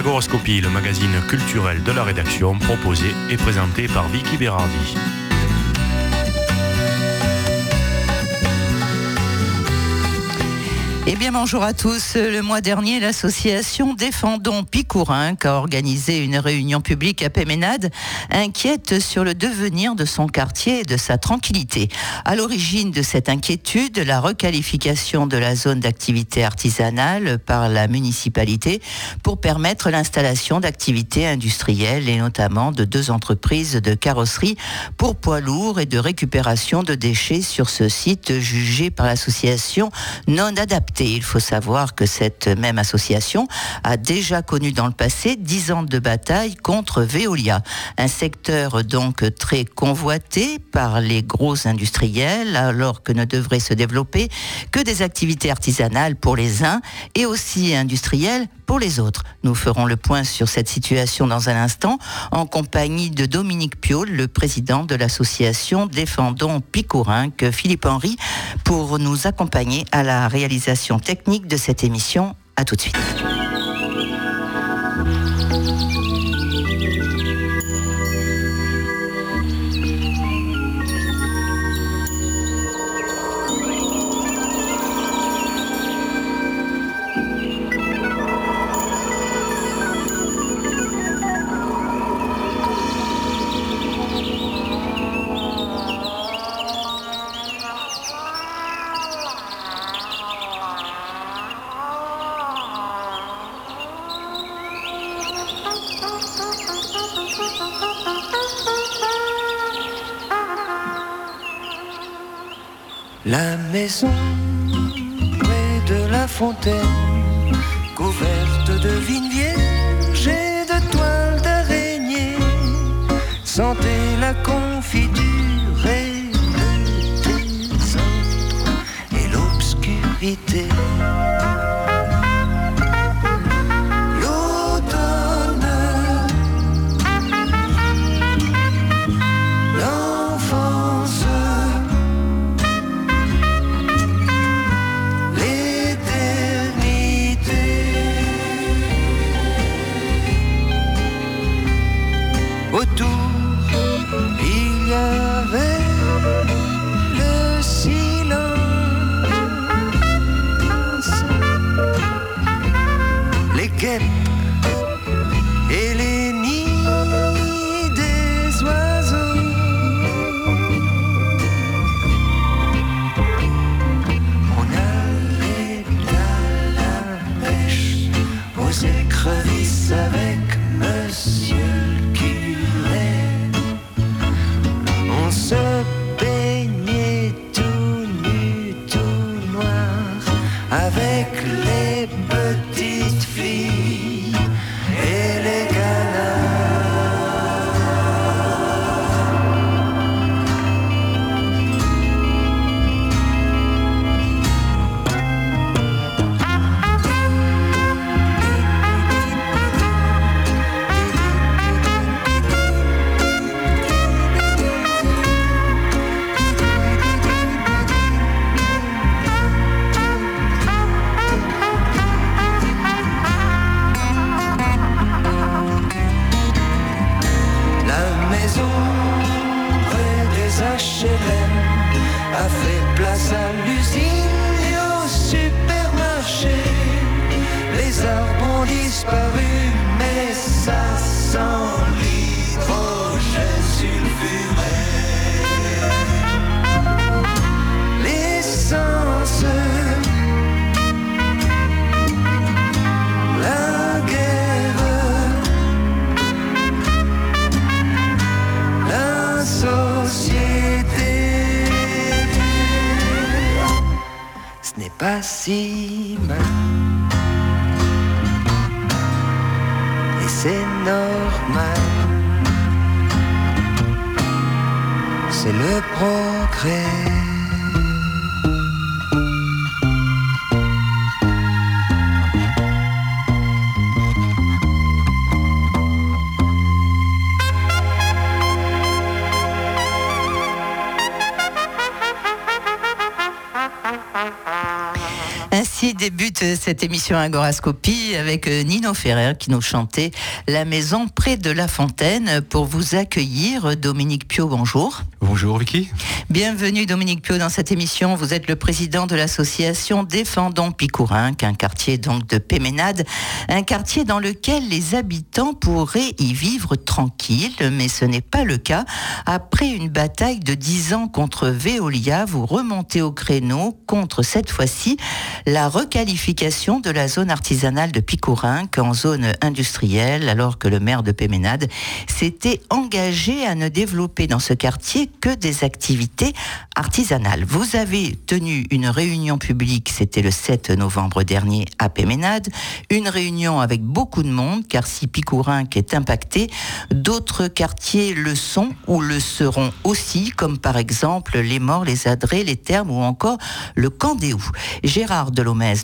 Agoroscopie, le magazine culturel de la rédaction, proposé et présenté par Vicky Berardi. Eh bien, bonjour à tous. Le mois dernier, l'association Défendons Picourin a organisé une réunion publique à Péménade, inquiète sur le devenir de son quartier et de sa tranquillité. À l'origine de cette inquiétude, la requalification de la zone d'activité artisanale par la municipalité pour permettre l'installation d'activités industrielles et notamment de deux entreprises de carrosserie pour poids lourds et de récupération de déchets sur ce site jugé par l'association non adapté. Il faut savoir que cette même association a déjà connu dans le passé dix ans de bataille contre Veolia, un secteur donc très convoité par les gros industriels, alors que ne devraient se développer que des activités artisanales pour les uns et aussi industrielles pour les autres. Nous ferons le point sur cette situation dans un instant en compagnie de Dominique Piolle, le président de l'association Défendons Picourin, que Philippe Henry, pour nous accompagner à la réalisation technique de cette émission. À tout de suite. Près de la fontaine, couverte de vignes vierges et de toiles d'araignée, sentez la confiture et le désordre et l'obscurité. Les guêpes Et c'est normal. C'est le progrès. Ainsi débute suite, cette émission Agorascopie avec euh, Nino Ferrer qui nous chantait La maison près de la fontaine pour vous accueillir. Dominique Pio, bonjour. Bonjour Vicky. Bienvenue Dominique Pio dans cette émission. Vous êtes le président de l'association Défendons Picourin, un quartier donc de Péménade, un quartier dans lequel les habitants pourraient y vivre tranquilles, mais ce n'est pas le cas. Après une bataille de 10 ans contre Veolia, vous remontez au créneau contre cette fois-ci la requalification de la zone artisanale de Picourin en zone industrielle, alors que le maire de Péménade s'était engagé à ne développer dans ce quartier que des activités artisanales. Vous avez tenu une réunion publique, c'était le 7 novembre dernier à Péménade, une réunion avec beaucoup de monde, car si Picourin est impacté, d'autres quartiers le sont ou le seront aussi, comme par exemple les Morts, les Adrets, les Thermes ou encore le Candéou. Gérard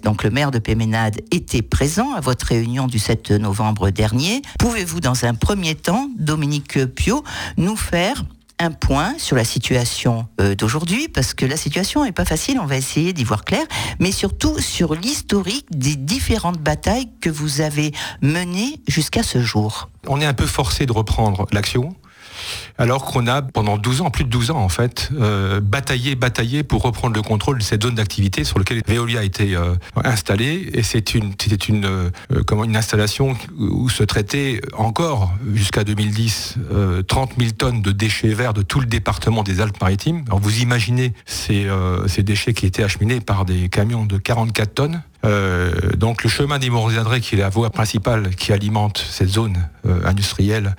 Donc le maire de Péménade, était présent à votre réunion du 7 novembre dernier. Pouvez-vous, dans un premier temps, Dominique Pio, nous faire un point sur la situation euh, d'aujourd'hui, parce que la situation n'est pas facile, on va essayer d'y voir clair, mais surtout sur l'historique des différentes batailles que vous avez menées jusqu'à ce jour. On est un peu forcé de reprendre l'action alors qu'on a pendant 12 ans, plus de 12 ans en fait, euh, bataillé, bataillé pour reprendre le contrôle de cette zone d'activité sur laquelle Veolia a été euh, installée. Et c'était une, euh, une installation où se traitait encore jusqu'à 2010 30 000 tonnes de déchets verts de tout le département des Alpes-Maritimes. Alors vous imaginez ces, ces déchets qui étaient acheminés par des camions de 44 tonnes. Euh, donc le chemin des Morizadrés, qui est la voie principale qui alimente cette zone euh, industrielle,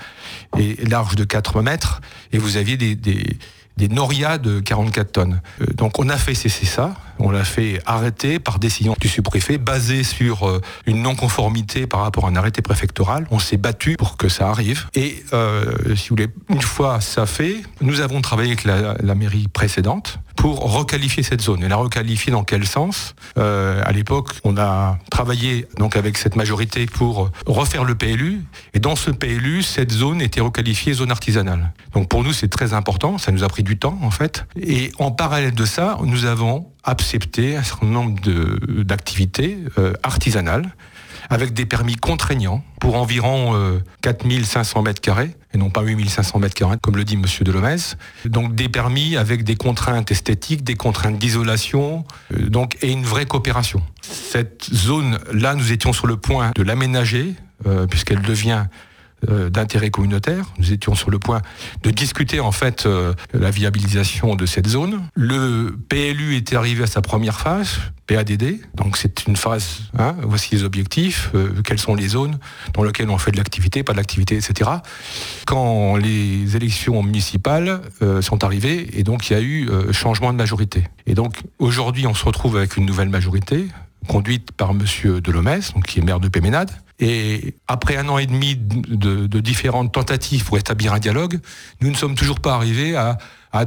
est large de 4 mètres, et vous aviez des, des, norias de 44 tonnes. Euh, donc on a fait cesser ça, on l'a fait arrêter par décision du sous-préfet, basé sur une non-conformité par rapport à un arrêté préfectoral. On s'est battu pour que ça arrive. Et si vous voulez, une fois ça fait, nous avons travaillé avec la mairie précédente pour requalifier cette zone. Et la requalifier dans quel sens? Euh, À l'époque, on a travaillé donc avec cette majorité pour refaire le PLU. Et dans ce PLU, cette zone était requalifiée zone artisanale. Donc pour nous, c'est très important. Ça nous a pris du temps en fait. Et en parallèle de ça, nous avons accepté un certain nombre d'activités euh, artisanales avec des permis contraignants pour environ euh, 4500 mètres carrés, et non pas 8500 mètres carrés, comme le dit Monsieur Delomez. Donc des permis avec des contraintes esthétiques, des contraintes d'isolation, euh, et une vraie coopération. Cette zone-là, nous étions sur le point de l'aménager, euh, puisqu'elle devient d'intérêt communautaire. Nous étions sur le point de discuter en fait euh, la viabilisation de cette zone. Le PLU était arrivé à sa première phase, PADD. Donc c'est une phase. Hein, voici les objectifs. Euh, quelles sont les zones dans lesquelles on fait de l'activité, pas de l'activité, etc. Quand les élections municipales euh, sont arrivées, et donc il y a eu euh, changement de majorité. Et donc aujourd'hui, on se retrouve avec une nouvelle majorité conduite par Monsieur Delomès, qui est maire de Péménade. Et après un an et demi de, différentes tentatives pour établir un dialogue, nous ne sommes toujours pas arrivés à,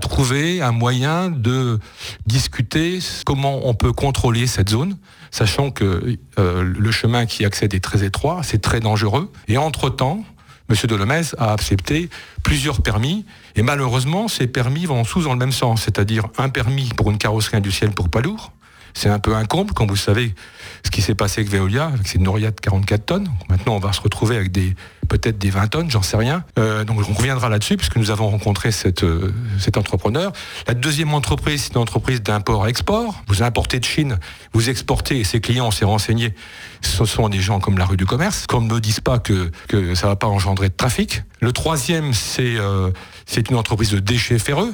trouver un moyen de discuter comment on peut contrôler cette zone, sachant que euh, le chemin qui accède est très étroit, c'est très dangereux. Et entre-temps, M. Delomez a accepté plusieurs permis, et malheureusement, ces permis vont tous dans le même sens, c'est-à-dire un permis pour une carrosserie industrielle pour poids lourd, c'est un peu un comble quand vous savez ce qui s'est passé avec Veolia, avec ces Noria de 44 tonnes. Maintenant, on va se retrouver avec peut-être des 20 tonnes, j'en sais rien. Euh, donc on reviendra là-dessus puisque nous avons rencontré euh, cet entrepreneur. La deuxième entreprise, c'est une entreprise d'import-export. Vous importez de Chine, vous exportez et ses clients, on s'est renseigné, ce sont des gens comme la rue du commerce. Qu'on ne me dise pas que, ça ne va pas engendrer de trafic. Le troisième, c'est euh, c'est une entreprise de déchets ferreux.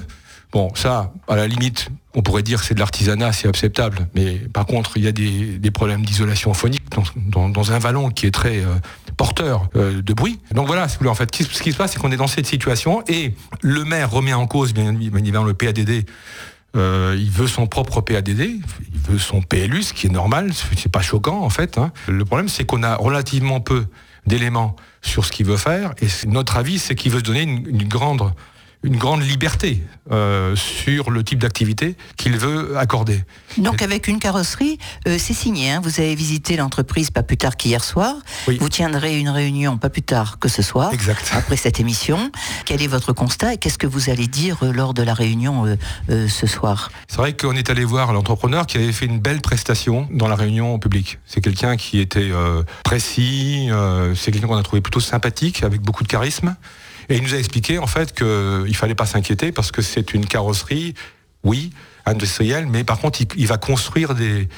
Bon, ça, à la limite, on pourrait dire que c'est de l'artisanat, c'est acceptable. Mais par contre, il y a des, problèmes d'isolation phonique dans, un vallon qui est très euh, porteur euh, de bruit. Donc voilà, en fait, ce qui se passe, c'est qu'on est dans cette situation et le maire remet en cause, bien évidemment, le PADD. Euh, il veut son propre PADD, il veut son PLU, ce qui est normal, c'est pas choquant en fait. Hein. Le problème, c'est qu'on a relativement peu d'éléments sur ce qu'il veut faire et notre avis, c'est qu'il veut se donner une grande une grande liberté euh, sur le type d'activité qu'il veut accorder. Donc avec une carrosserie, euh, c'est signé. Hein. vous avez visité l'entreprise pas plus tard qu'hier soir. Vous tiendrez une réunion pas plus tard que ce soir. Exact. Après cette émission, quel est votre constat et qu'est-ce que vous allez dire euh, lors de la réunion ce soir? C'est vrai qu'on est allé voir l'entrepreneur qui avait fait une belle prestation dans la réunion publique. C'est quelqu'un qui était précis, c'est quelqu'un qu'on a trouvé plutôt sympathique, avec beaucoup de charisme. Et il nous a expliqué en fait qu'il ne fallait pas s'inquiéter parce que c'est une carrosserie, oui, industrielle, mais par contre il va construire des,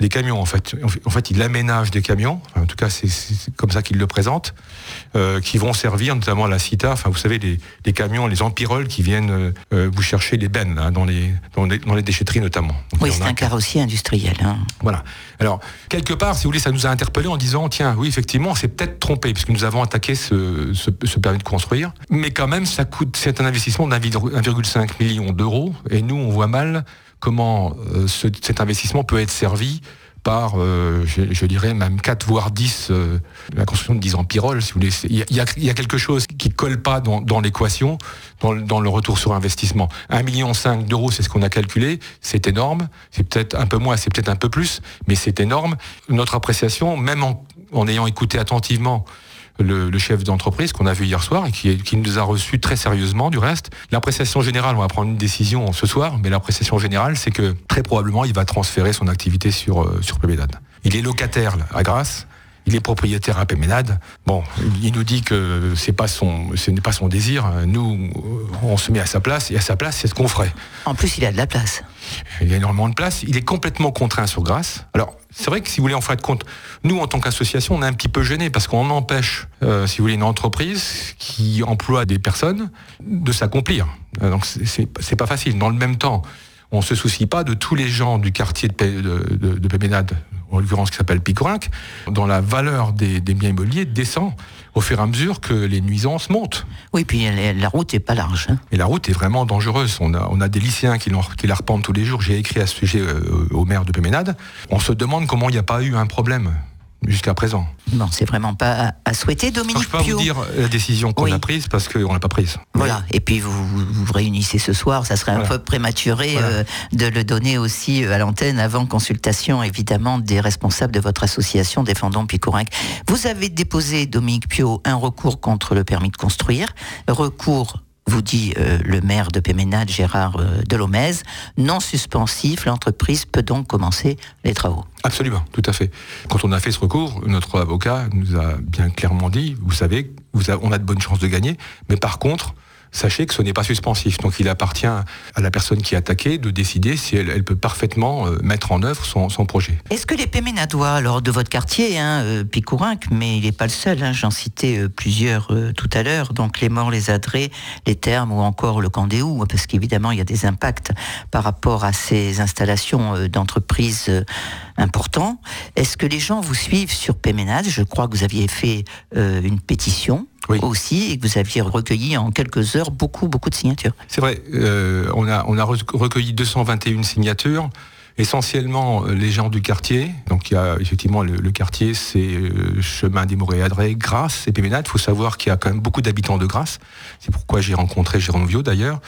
des camions en fait. En fait, il aménage des camions, en tout cas c'est comme ça qu'il le présente, euh, qui vont servir notamment à la CITA, enfin vous savez les, camions, les empiroles qui viennent euh, vous chercher les bennes dans, les, dans, les, déchetteries notamment. oui, c'est un carrossier industriel. Hein. Voilà. Alors quelque part, si vous voulez, ça nous a interpellé en disant tiens, oui effectivement, c'est peut-être trompé puisque nous avons attaqué ce, ce, permis de construire, mais quand même ça coûte, c'est un investissement d'1,5 million d'euros et nous on voit mal comment euh, cet investissement peut être servi par, euh, je, dirais même 4 voire 10, euh, la construction de 10 empiroles, si vous voulez. Il y, a, quelque chose qui ne colle pas dans, l'équation, dans, le retour sur investissement. 1,5 million d'euros, c'est ce qu'on a calculé, c'est énorme, c'est peut-être un peu moins, c'est peut-être un peu plus, mais c'est énorme. Notre appréciation, même en ayant écouté attentivement le, chef d'entreprise qu'on a vu hier soir et qui, nous a reçus très sérieusement du reste. L'appréciation générale, on va prendre une décision ce soir, mais l'appréciation générale, c'est que très probablement, il va transférer son activité sur, euh, sur Il est locataire à Grasse. Il est propriétaire à Péménade. Bon, il nous dit que c'est pas son, ce n'est pas son désir. Nous, on se met à sa place et à sa place, c'est ce qu'on ferait. En plus, il a de la place. Il a énormément de place. Il est complètement contraint sur Grasse. Alors, c'est vrai que si vous voulez en faire compte, nous en tant qu'association, on est un petit peu gêné parce qu'on empêche, euh, si vous voulez, une entreprise qui emploie des personnes de s'accomplir. Euh, donc c'est pas facile. Dans le même temps, on se soucie pas de tous les gens du quartier de, de, de, Péménade, en l'occurrence qui s'appelle Picorinck, dont la valeur des, des, biens immobiliers descend au fur et à mesure que les nuisances montent. Oui, puis la route est pas large. Hein. Et la route est vraiment dangereuse. On a, on a des lycéens qui, qui la repentent tous les jours. J'ai écrit à ce sujet euh, au maire de Péménade. On se demande comment il n'y a pas eu un problème jusqu'à présent. Bon, c'est vraiment pas à souhaiter, Dominique. je peux pas vous dire la décision qu'on a prise parce qu'on l'a pas prise. Voilà. Et puis vous vous, réunissez ce soir, ça serait un peu prématuré euh, de le donner aussi euh, à l'antenne avant consultation évidemment des responsables de votre association Défendons Picourinc. Vous avez déposé, Dominique Pio, un recours contre le permis de construire, recours vous dit euh, le maire de Péménade, Gérard euh, non suspensif, l'entreprise peut donc commencer les travaux. Absolument, tout à fait. Quand on a fait ce recours, notre avocat nous a bien clairement dit, vous savez, on a de bonnes chances de gagner, mais par contre, sachez que ce n'est pas suspensif. Donc il appartient à la personne qui est attaquée de décider si elle, peut parfaitement euh, mettre en œuvre son, projet. Est-ce que les Péménadois, alors de votre quartier, hein, euh, Picourinc, mais il n'est pas le seul, hein, j'en citais euh, plusieurs tout à l'heure, donc les morts, les adrets, les termes ou encore le Candéou, parce qu'évidemment il y a des impacts par rapport à ces installations d'entreprises importants. Est-ce que les gens vous suivent sur Péménade Je crois que vous aviez fait une pétition aussi et que vous aviez recueilli en quelques heures beaucoup, beaucoup de signatures. C'est vrai, euh, on, a, on a recueilli 221 signatures essentiellement euh, les gens du quartier. Donc il y a effectivement le, quartier, c'est euh, Chemin des Moréadrés, Grasse et Péménade. Il faut savoir qu'il y a quand même beaucoup d'habitants de Grasse. C'est pourquoi j'ai rencontré Jérôme Viau d'ailleurs.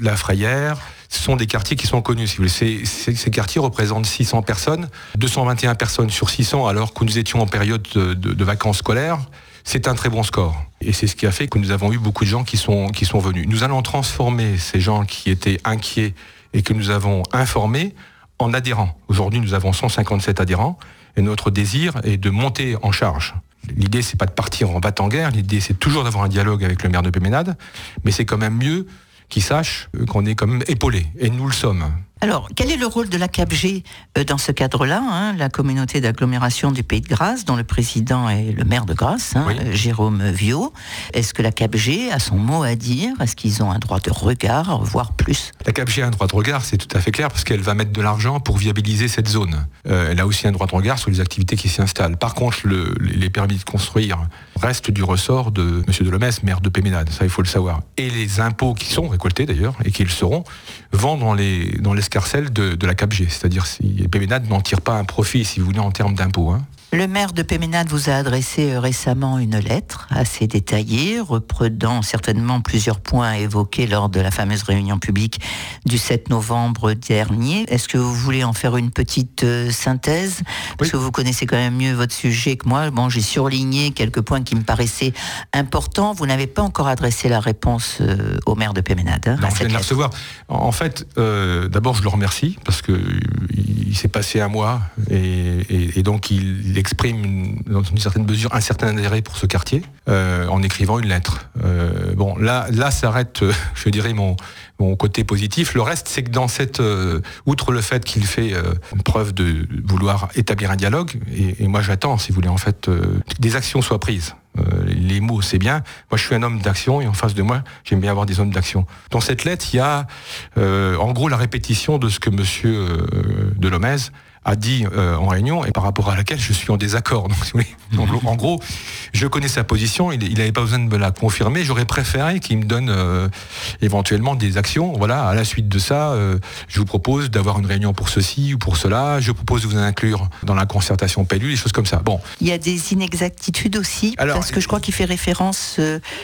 La Frayère. Ce sont des quartiers qui sont connus. Si vous voulez. Ces, quartiers représentent 600 personnes, 221 personnes sur 600 alors que nous étions en période de vacances scolaires c'est un très bon score. Et c'est ce qui a fait que nous avons eu beaucoup de gens qui sont, venus. Nous allons transformer ces gens qui étaient inquiets et que nous avons informés en adhérents. Aujourd'hui, nous avons 157 adhérents et notre désir est de monter en charge. L'idée, c'est pas de partir en bat en guerre, l'idée, c'est toujours d'avoir un dialogue avec le maire de Péménade, mais c'est quand même mieux qu'ils sachent qu'on est quand même épaulé, et nous le sommes. Alors, quel est le rôle de la CAPG euh, dans ce cadre-là hein, La communauté d'agglomération du Pays de Grasse, dont le président est le maire de Grasse, hein, euh, Jérôme Viau? Est-ce que la CAPG a son mot à dire? Est-ce qu'ils ont un droit de regard, voire plus? La CAPG a un droit de regard, c'est tout à fait clair, parce qu'elle va mettre de l'argent pour viabiliser cette zone. Euh, elle a aussi un droit de regard sur les activités qui s'y installent. Par contre, les permis de construire restent du ressort de M. Delomès, maire de Péménade. Ça, il faut le savoir. Et les impôts qui sont récoltés, d'ailleurs, et qui le seront, vont dans les, dans les de, la CAPG. C'est-à-dire si Péménade n'en tire pas un profit, si vous voulez, en termes d'impôts. Hein. Le maire de Péménade vous a adressé euh, récemment une lettre assez détaillée, reprenant certainement plusieurs points évoqués lors de la fameuse réunion publique du 7 novembre dernier. Est-ce que vous voulez en faire une petite euh, synthèse? Parce que vous connaissez quand même mieux votre sujet que moi. Bon, j'ai surligné quelques points qui me paraissaient importants. Vous n'avez pas encore adressé la réponse euh, au maire de Péménade. Hein, non, je viens de la recevoir. En fait, d'abord, je le remercie parce que il s'est passé un mois et, et donc il exprime dans une certaine mesure un certain intérêt pour ce quartier euh, en écrivant une lettre. Euh, bon, là, là s'arrête, euh, je dirais, mon, mon côté positif. Le reste, c'est que dans cette, outre le fait qu'il fait preuve de vouloir établir un dialogue, et, moi j'attends, si vous voulez, en fait, des actions soient prises. les mots, c'est bien. Moi, je suis un homme d'action et en face de moi, j'aime bien avoir des hommes d'action. Dans cette lettre, il y a, en gros, la répétition de ce que Monsieur Delomez a dit euh, en réunion et par rapport à laquelle je suis en désaccord. Donc, en gros, je connais sa position, il n'avait pas besoin de me la confirmer. J'aurais préféré qu'il me donne euh, éventuellement des actions. Voilà, à la suite de ça, euh, je vous propose d'avoir une réunion pour ceci ou pour cela. Je propose de vous inclure dans la concertation PELU, des choses comme ça. Bon. Il y a des inexactitudes aussi, parce que je crois qu'il fait référence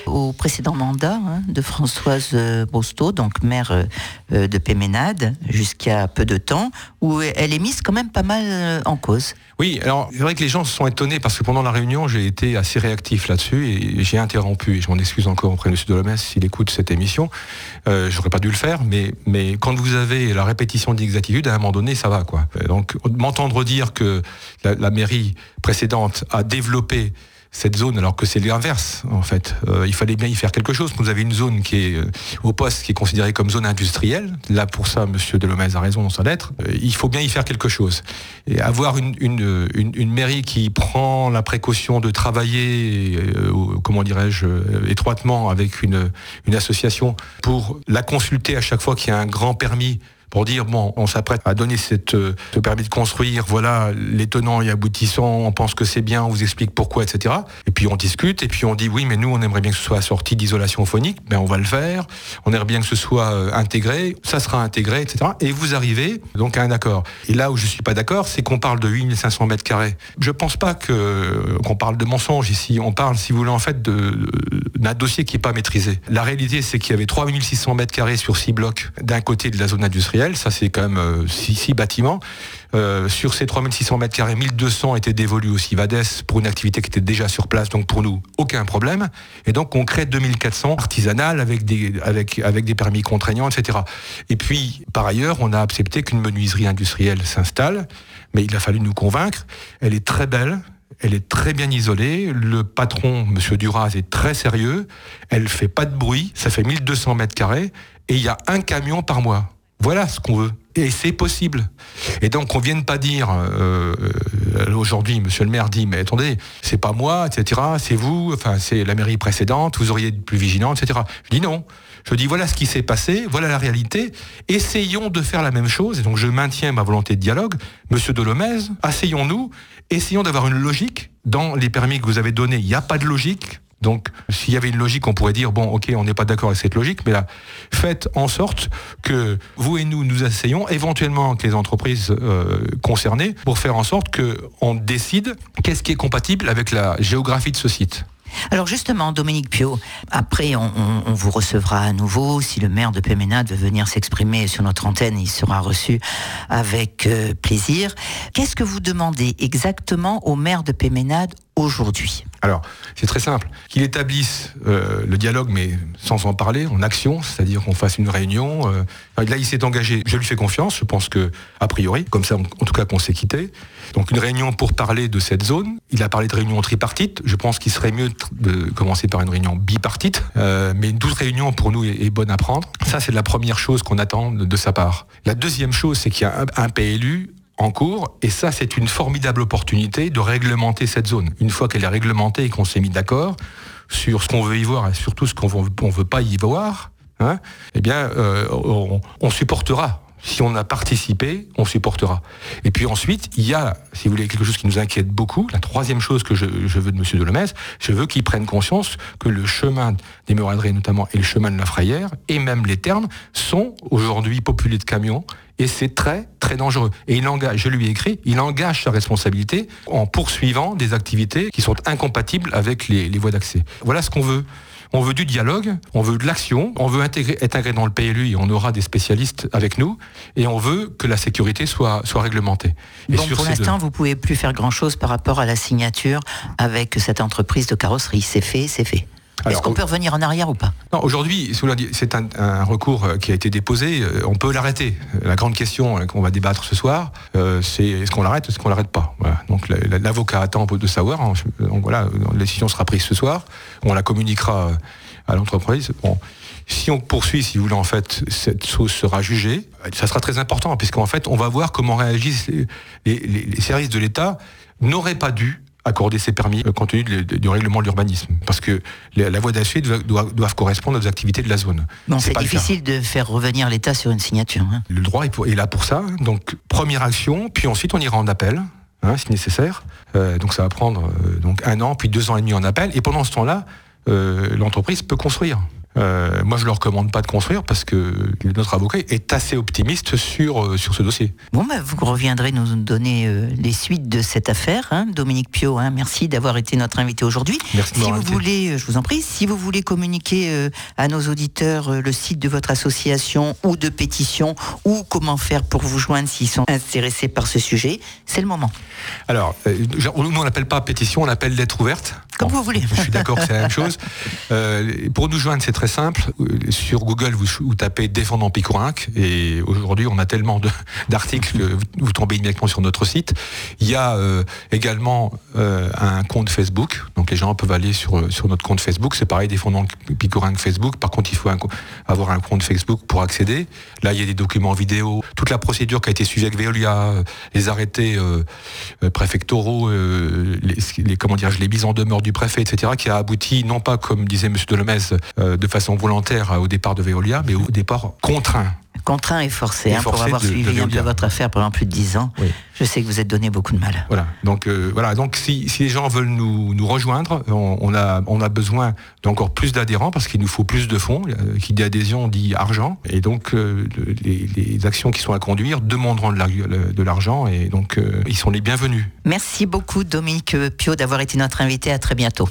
au précédent mandat hein, de Françoise Bosto, donc maire de Péménade, jusqu'à peu de temps, où elle est mise quand même pas mal euh, en cause. Oui, alors c'est vrai que les gens se sont étonnés parce que pendant la réunion, j'ai été assez réactif là-dessus et j'ai interrompu. Et je m'en excuse encore auprès de M. Delomès s'il écoute cette émission. Euh, J'aurais pas dû le faire, mais, quand vous avez la répétition d'inexactitude, à un moment donné, ça va. quoi. Donc m'entendre dire que la mairie précédente a développé cette zone, alors que c'est l'inverse en fait. Euh, il fallait bien y faire quelque chose. Vous avez une zone qui est euh, au poste, qui est considérée comme zone industrielle. Là, pour ça, Monsieur Delomez a raison dans sa lettre. Euh, il faut bien y faire quelque chose. Et avoir une, une, une, mairie qui prend la précaution de travailler, comment dirais-je, étroitement avec une, une association pour la consulter à chaque fois qu'il y a un grand permis pour dire bon, on s'apprête à donner cette, euh, ce permis de construire, voilà les tenants et aboutissants, on pense que c'est bien, on vous explique pourquoi, etc. Et puis on discute, et puis on dit oui, mais nous on aimerait bien que ce soit assorti d'isolation phonique, ben on va le faire. On aimerait bien que ce soit euh, intégré, ça sera intégré, etc. Et vous arrivez donc à un accord. Et là où je suis pas d'accord, c'est qu'on parle de 8500 mètres carrés. Je pense pas que qu'on parle de mensonge ici. On parle, si vous voulez, en fait, d'un dossier qui est pas maîtrisé. La réalité, c'est qu'il y avait 3600 mètres carrés sur six blocs d'un côté de la zone industrielle ça c'est quand même 6 euh, bâtiments. Euh, sur ces 3600 mètres carrés, 1200 étaient dévolus au Civades pour une activité qui était déjà sur place, donc pour nous, aucun problème. Et donc on crée 2400 artisanales avec des, avec, avec des permis contraignants, etc. Et puis, par ailleurs, on a accepté qu'une menuiserie industrielle s'installe, mais il a fallu nous convaincre. Elle est très belle, elle est très bien isolée. Le patron, Monsieur Duras, est très sérieux. Elle fait pas de bruit. Ça fait 1200 mètres carrés. Et il y a un camion par mois. Voilà ce qu'on veut. Et c'est possible. Et donc, on vienne pas dire, euh, euh, aujourd'hui, monsieur le maire dit, mais attendez, c'est pas moi, etc., c'est vous, enfin, c'est la mairie précédente, vous auriez été plus vigilant, etc. Je dis non. Je dis, voilà ce qui s'est passé, voilà la réalité, essayons de faire la même chose, et donc je maintiens ma volonté de dialogue. Monsieur Dolomez, asseyons-nous, essayons d'avoir une logique dans les permis que vous avez donnés. Il n'y a pas de logique, donc, s'il y avait une logique, on pourrait dire, bon, ok, on n'est pas d'accord avec cette logique, mais là, faites en sorte que vous et nous nous asseyons, éventuellement avec les entreprises euh, concernées, pour faire en sorte qu'on décide qu'est-ce qui est compatible avec la géographie de ce site. Alors justement, Dominique Pio, après on, vous recevra à nouveau. Si le maire de Péménade veut venir s'exprimer sur notre antenne, il sera reçu avec euh, plaisir. Qu'est-ce que vous demandez exactement au maire de Péménade aujourd'hui? Alors, c'est très simple. Qu'il établisse euh, le dialogue, mais sans en parler, en action, c'est-à-dire qu'on fasse une réunion. Euh, là, il s'est engagé. Je lui fais confiance. Je pense que, a priori, comme ça, en, tout cas, qu'on s'est quitté. Donc, une réunion pour parler de cette zone. Il a parlé de réunion tripartite. Je pense qu'il serait mieux de commencer par une réunion bipartite. Euh, mais une douce réunion, pour nous, est, bonne à prendre. Ça, c'est la première chose qu'on attend de, sa part. La deuxième chose, c'est qu'il y a un, un PLU en cours. Et ça, c'est une formidable opportunité de réglementer cette zone. Une fois qu'elle est réglementée et qu'on s'est mis d'accord sur ce qu'on veut y voir et surtout ce qu'on ne veut pas y voir, hein, eh bien, euh, on, supportera Si on a participé, on supportera. Et puis ensuite, il y a, si vous voulez, quelque chose qui nous inquiète beaucoup. La troisième chose que je, veux de M. Delomès, je veux qu'il prenne conscience que le chemin des Muradrés notamment, et le chemin de la Frayère, et même les Ternes, sont aujourd'hui populés de camions et c'est très très dangereux. Et il engage, je lui ai écrit, il engage sa responsabilité en poursuivant des activités qui sont incompatibles avec les, voies d'accès. Voilà ce qu'on veut. On veut du dialogue, on veut de l'action, on veut intégrer, être intégré dans le PLU et on aura des spécialistes avec nous et on veut que la sécurité soit, soit réglementée. Et pour l'instant, vous pouvez plus faire grand-chose par rapport à la signature avec cette entreprise de carrosserie. C'est fait, c'est fait. Est-ce qu'on peut revenir en arrière ou pas? Non, aujourd'hui, c'est un, recours euh, qui a été déposé. Euh, on peut l'arrêter. La grande question euh, qu'on va débattre ce soir, c'est est-ce qu'on l'arrête ou est-ce qu'on l'arrête pas? Donc l'avocat attend de savoir. Hein. Donc voilà, la décision sera prise ce soir. On la communiquera à l'entreprise. Bon, si on poursuit, si vous voulez, en fait, cette chose sera jugée. Ça sera très important, puisqu'en fait, on va voir comment réagissent les services de l'État n'auraient pas dû accorder ces permis euh, compte tenu du règlement de l'urbanisme. Parce que la, voie d'acier doit, correspondre aux activités de la zone. Non, c'est difficile de faire revenir l'État sur une signature. Hein. Le droit est, là pour ça. Donc, première action, puis ensuite on ira en appel. Hein, si nécessaire. Euh, donc ça va prendre euh, donc un an, puis deux ans et demi en appel. Et pendant ce temps-là, l'entreprise peut construire. Euh, moi, je ne leur recommande pas de construire parce que notre avocat est assez optimiste sur, euh, sur ce dossier. Bon, bah, vous reviendrez nous donner euh, les suites de cette affaire. Hein, Dominique Pio, hein, merci d'avoir été notre invité aujourd'hui. Merci si vous voulez, je vous en prie, si vous voulez communiquer à nos auditeurs le site de votre association ou de pétition ou comment faire pour vous joindre s'ils sont intéressés par ce sujet, c'est le moment. Alors, nous, on n'appelle pas pétition, on appelle lettre ouverte. Comme vous voulez. Je suis d'accord que c'est la même chose. pour nous joindre, c'est très simple. Sur Google, vous, tapez Défendant Picourinc et aujourd'hui, on a tellement d'articles que vous tombez immédiatement sur notre site. Il y a euh, également euh, un compte Facebook, donc les gens peuvent aller sur, sur notre compte Facebook. C'est pareil, Défendant Picourinc Facebook. Par contre, il faut avoir un compte Facebook pour accéder. Là, il y a des documents vidéo, toute la procédure qui a été suivie avec Veolia, les arrêtés euh, préfectoraux, les, dire, les mises en demeure du préfet, etc., qui a abouti, non pas comme disait M. Delemez, de façon volontaire au départ de Veolia, mais au départ contraint contraint et forcé, hein, pour avoir suivi un peu votre affaire pendant plus de dix ans. Je sais que vous êtes donné beaucoup de mal. Voilà. Donc euh, voilà. Donc si, les gens veulent nous, nous rejoindre, on, a on a besoin d'encore plus d'adhérents parce qu'il nous faut plus de fonds. Qui dit adhésion dit argent. Et donc euh, les, actions qui sont à conduire demanderont de l'argent et donc euh, ils sont les bienvenus. Merci beaucoup Dominique Pio d'avoir été notre invité. À très bientôt.